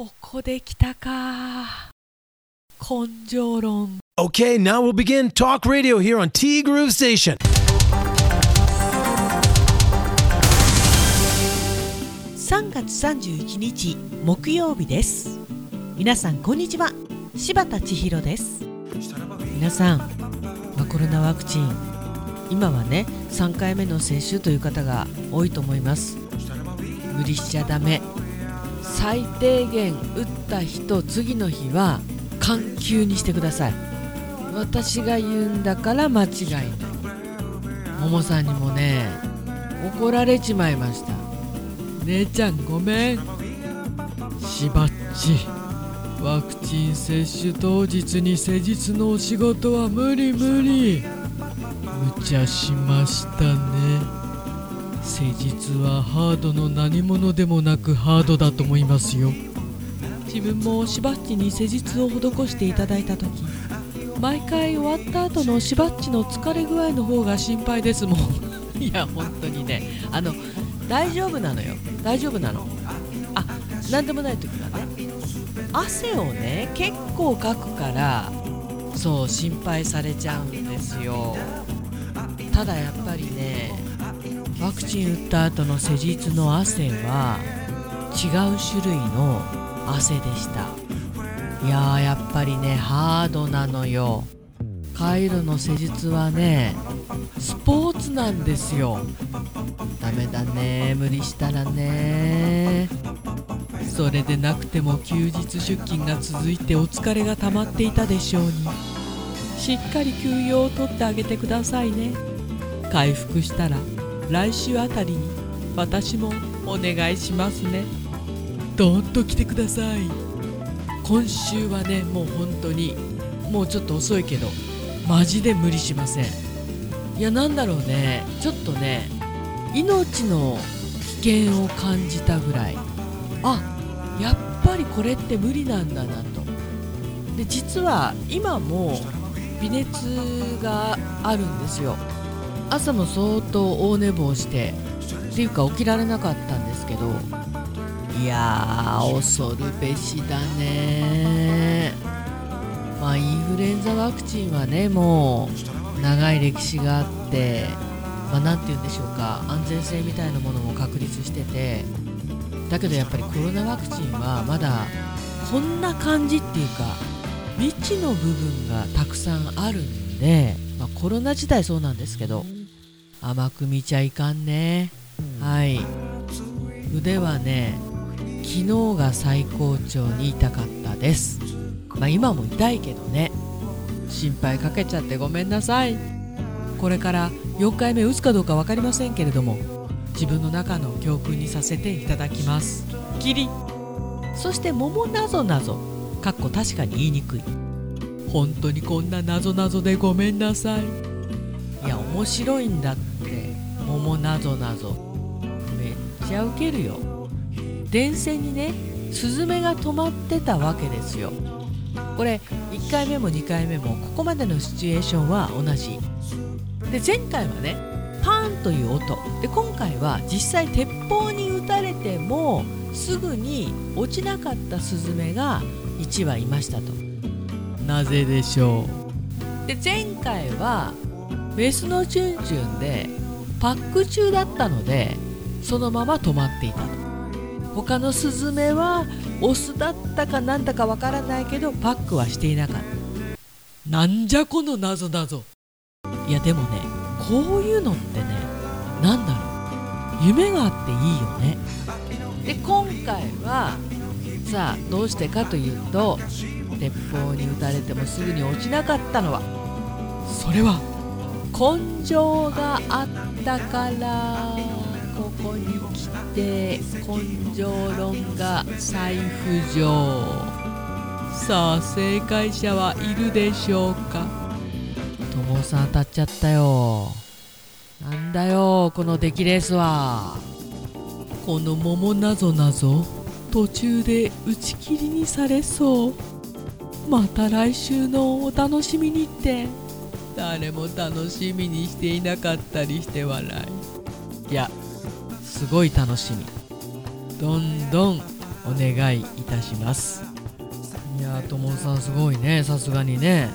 ここで来たか。根性論。Okay, now we'll begin Talk Radio here on T Groove Station. 3月31日木曜日です。皆さんこんにちは。柴田千尋です。皆さん、まあ、コロナワクチン。今はね3回目の接種という方が多いと思います。無理しちゃダメ最低限打った日と次の日は緩急にしてください。私が言うんだから間違いない。ももさんにもね怒られちまいました。姉ちゃんごめん。しばっち。ワクチン接種当日に施術のお仕事は無理無理。無茶しましたね。施術はハードの何者でもなくハードだと思いますよ。自分もしばっちに施術を施していただいた時毎回終わった後のしばっちの疲れ具合の方が心配ですもん。いや本当にねあの大丈夫なのよ。大丈夫なの。あ何でもない時はね汗をね結構かくからそう心配されちゃうんですよ。ただやっぱりねワクチン打った後の施術の汗は違う種類の汗でした。いやーやっぱりねハードなのよ。カイロの施術はねスポーツなんですよ。ダメだね無理したらね。それでなくても休日出勤が続いてお疲れが溜まっていたでしょうに。しっかり休養を取ってあげてくださいね。回復したら来週あたりに私もお願いしますね。どんと来てください。今週はねもう本当にもうちょっと遅いけどマジで無理しません。いやなんだろうねちょっとね命の危険を感じたぐらい。あやっぱりこれって無理なんだなと。で実は今も微熱があるんですよ。朝も相当大寝坊してっていうか起きられなかったんですけどいやー恐るべしだね。まあインフルエンザワクチンはねもう長い歴史があってまあ、て言うんでしょうか。安全性みたいなものも確立してて。だけどやっぱりコロナワクチンはまだこんな感じっていうか未知の部分がたくさんあるんで、まあ、コロナ自体そうなんですけど甘く見ちゃいかんね。はい。腕はね昨日が最高潮に痛かったです。まあ今も痛いけどね。心配かけちゃってごめんなさい。これから4回目打つかどうか分かりませんけれども自分の中の教訓にさせていただきます。キリ。そして桃なぞなぞ。かっこ確かに言いにくい。本当にこんななぞなぞでごめんなさい。いや面白いんだって桃なぞなぞ。めっちゃウケるよ。電線にねスズメが止まってたわけですよ。これ1回目も2回目もここまでのシチュエーションは同じ。で前回はねパーンという音。で今回は実際鉄砲に撃たれてもすぐに落ちなかったスズメが1羽いましたと。なぜでしょう。で前回はメスのチュンチュンでパック中だったのでそのまま止まっていたと。他のスズメはオスだったかなんだかわからないけどパックはしていなかった。なんじゃこの謎謎いやでもねこういうのってね何だろう。夢があっていいよね。で今回はさあどうしてかというと鉄砲に撃たれてもすぐに落ちなかったのはそれは根性があったからここに来て根性論が再浮上。さあ正解者はいるでしょうか？友さん当たっちゃったよ。なんだよこの出来レースは。この桃なぞなぞ途中で打ち切りにされそう。また来週のお楽しみにって。誰も楽しみにしていなかったりして笑い。いやすごい楽しみ。どんどんお願いいたします。いやともさんすごいね。さすがにね。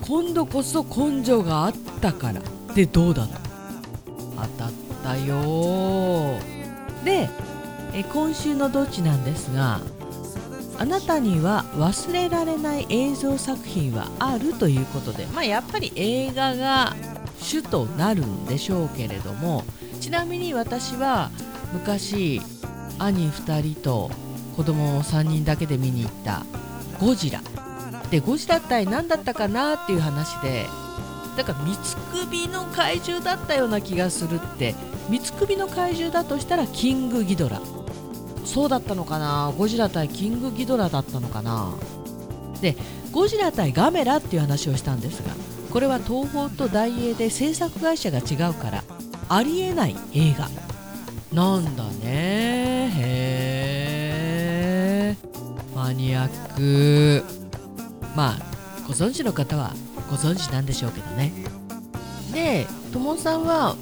今度こそ根性があったから。でどうだと当たったよでえ今週のどっちなんですがあなたには忘れられない映像作品はあるということでまあやっぱり映画が主となるんでしょうけれどもちなみに私は昔兄2人と子供3人だけで見に行ったゴジラ。でゴジラ対何だったかなっていう話でだから三つ首の怪獣だったような気がするって三つ首の怪獣だとしたらキングギドラ。そうだったのかな？ゴジラ対キングギドラだったのかな？でゴジラ対ガメラっていう話をしたんですがこれは東宝と大映で制作会社が違うからありえない映画。なんだね？へえマニアック。まあご存知の方はご存知なんでしょうけどね。でともさんは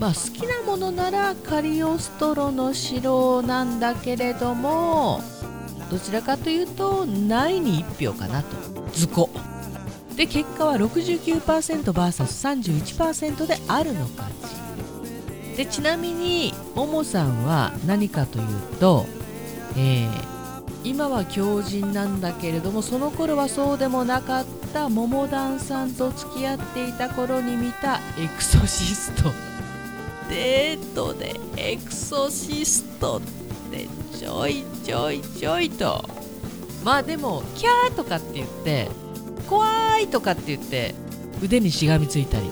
まあ、好きなものならカリオストロの城なんだけれどもどちらかというとないに1票かなと。図工。で結果は 69%vs31% であるの勝ちでちなみにももさんは何かというと、えー、今は強靭なんだけれどもその頃はそうでもなかった桃団さんと付き合っていた頃に見たエクソシスト。デートでエクソシストってちょいちょいちょいと。まあでもキャーとかって言って怖いとかって言って腕にしがみついたり。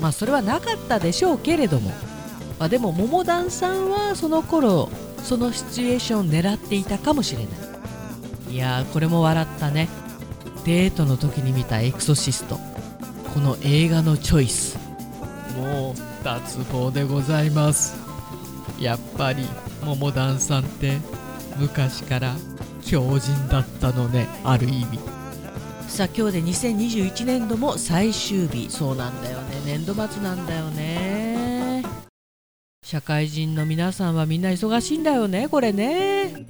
まあそれはなかったでしょうけれども、まあ、でも桃団さんはその頃そのシチュエーションを狙っていたかもしれない。いやこれも笑ったね。デートの時に見たエクソシスト。この映画のチョイス。もう脱帽でございます。やっぱり桃団さんって昔から強靭だったのね。ある意味。さあ今日で2021年度も最終日。そうなんだよね。年度末なんだよね。社会人の皆さんはみんな忙しいんだよねこれね。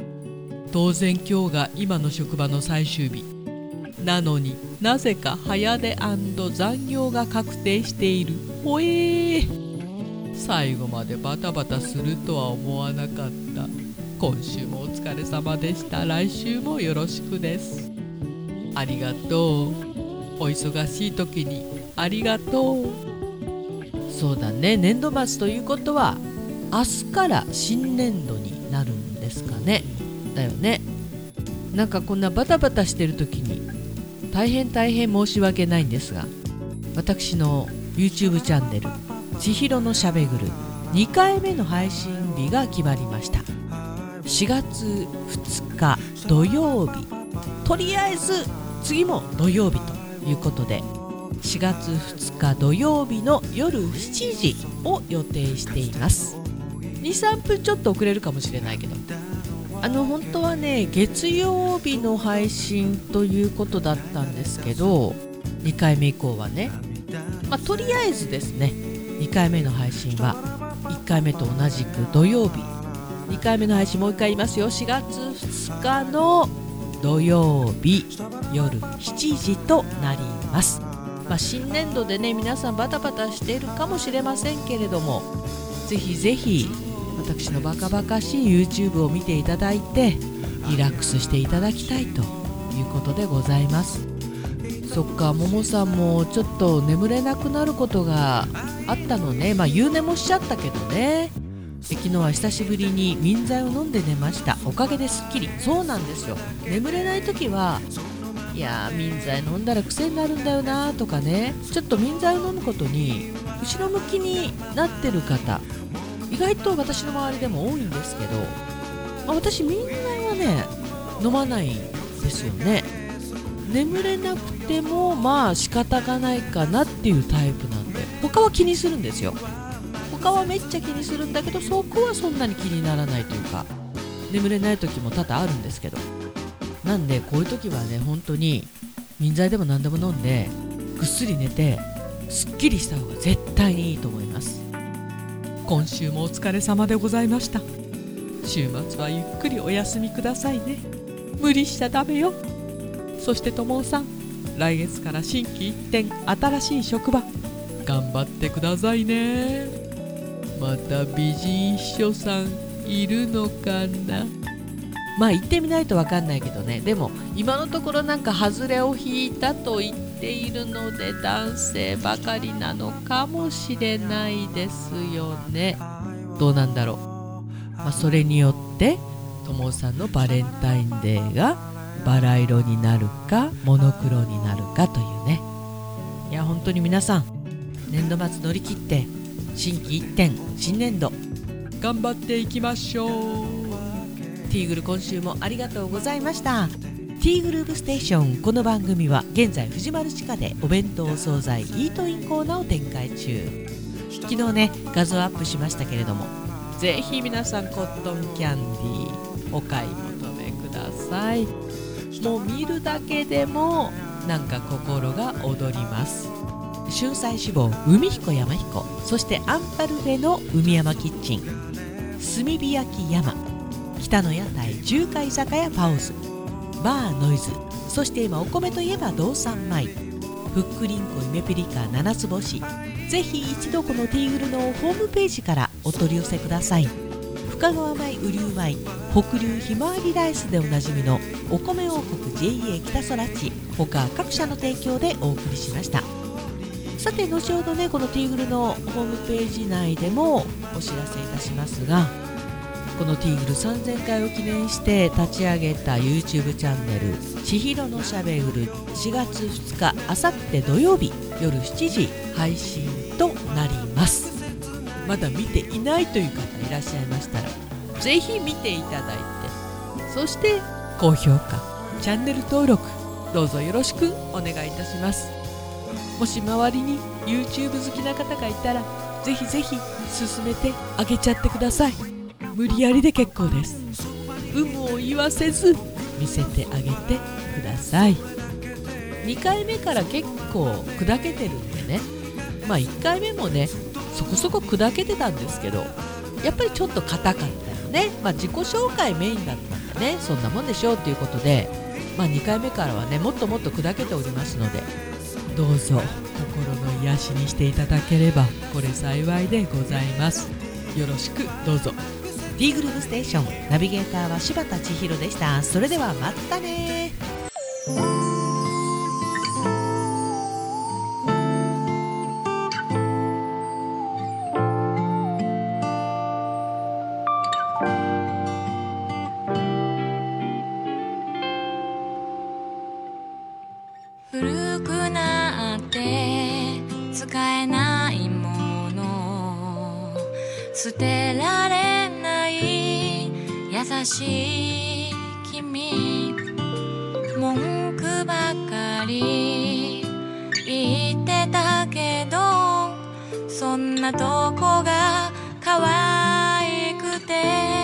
当然今日が今の職場の最終日。なのになぜか早出残業が確定しているほえー最後までバタバタするとは思わなかった。今週もお疲れ様でした。来週もよろしくです。ありがとう。お忙しい時にありがとう。そうだね。年度末ということは明日から新年度になるんですかね。だよね。なんかこんなバタバタしてる時に大変大変申し訳ないんですが私の YouTube チャンネル千尋のしゃべぐる2回目の配信日が決まりました。4月2日土曜日。とりあえず次も土曜日ということで4月2日土曜日の夜7時を予定しています。23分ちょっと遅れるかもしれないけど。あの本当はね月曜日の配信ということだったんですけど2回目以降はね、まあ、とりあえずですね2回目の配信は1回目と同じく土曜日2回目の配信もう1回言いますよ。4月2日の土曜日夜7時となります、まあ、新年度でね皆さんバタバタしているかもしれませんけれどもぜひぜひ私のバカバカしい YouTube を見ていただいてリラックスしていただきたいということでございます。そっかももさんもちょっと眠れなくなることがあったのね。まあ夕寝もしちゃったけどね。昨日は久しぶりに眠剤を飲んで寝ました。おかげですっきり。そうなんですよ。眠れない時はいやー眠剤飲んだら癖になるんだよなとかね。ちょっと眠剤を飲むことに後ろ向きになってる方意外と私の周りでも多いんですけど、まあ、私眠剤はね飲まないんですよね。眠れなくてもまあ仕方がないかなっていうタイプなんで。他は気にするんですよ。他はめっちゃ気にするんだけどそこはそんなに気にならないというか眠れない時も多々あるんですけど。なんでこういう時はね本当に眠剤でも何でも飲んでぐっすり寝てすっきりした方が絶対にいいと思います。今週もお疲れ様でございました。週末はゆっくりお休みくださいね。無理しちゃダメよ。そしてともさん来月から心機一転新しい職場頑張ってくださいね。また美人秘書さんいるのかな？まあ行ってみないと分かんないけどね。でも今のところなんか外れを引いたと言っているので男性ばかりなのかもしれないですよね。どうなんだろう、まあ、それによってともさんのバレンタインデーがバラ色になるかモノクロになるかというね。いや本当に皆さん年度末乗り切って心機一転新年度頑張っていきましょう。ティーグル今週もありがとうございました。ティーグループステーションこの番組は現在藤丸地下でお弁当お惣菜イートインコーナーを展開中。昨日ね画像アップしましたけれどもぜひ皆さんコットンキャンディーお買い求めください。もう見るだけでもなんか心が躍ります。春菜志望海彦山彦そしてアンパルフェの海山キッチン炭火焼き山北の屋台中華居酒屋パオズバーノイズそして今お米といえば道産米ふっくりんこゆめぴりか七つ星ぜひ一度このティーグルのホームページからお取り寄せください。深川米雨竜米北流ひまわりライスでおなじみのお米王国 JA 北空地他各社の提供でお送りしました。さて後ほどねこのティーグルのホームページ内でもお知らせいたしますがこのティーグル3000回を記念して立ち上げた YouTube チャンネル「千尋のしゃべうる」4月2日あさって土曜日夜7時配信となります。まだ見ていないという方いらっしゃいましたらぜひ見ていただいてそして高評価チャンネル登録どうぞよろしくお願いいたします。もし周りに YouTube 好きな方がいたらぜひぜひ進めてあげちゃってください。無理やりで結構です。有無を言わせず見せてあげてください。2回目から結構砕けてるんでね。まあ1回目もねそこそこ砕けてたんですけどやっぱりちょっと硬かったよね。まあ自己紹介メインだったんねそんなもんでしょうっていうことでまあ2回目からはねもっともっと砕けておりますのでどうぞ心の癒しにしていただければこれ幸いでございます。よろしくどうぞ。D グループステーションナビゲーターは柴田千尋でした。それではまたね捨てられない優しい君。文句ばかり言ってたけどそんなとこが可愛くて。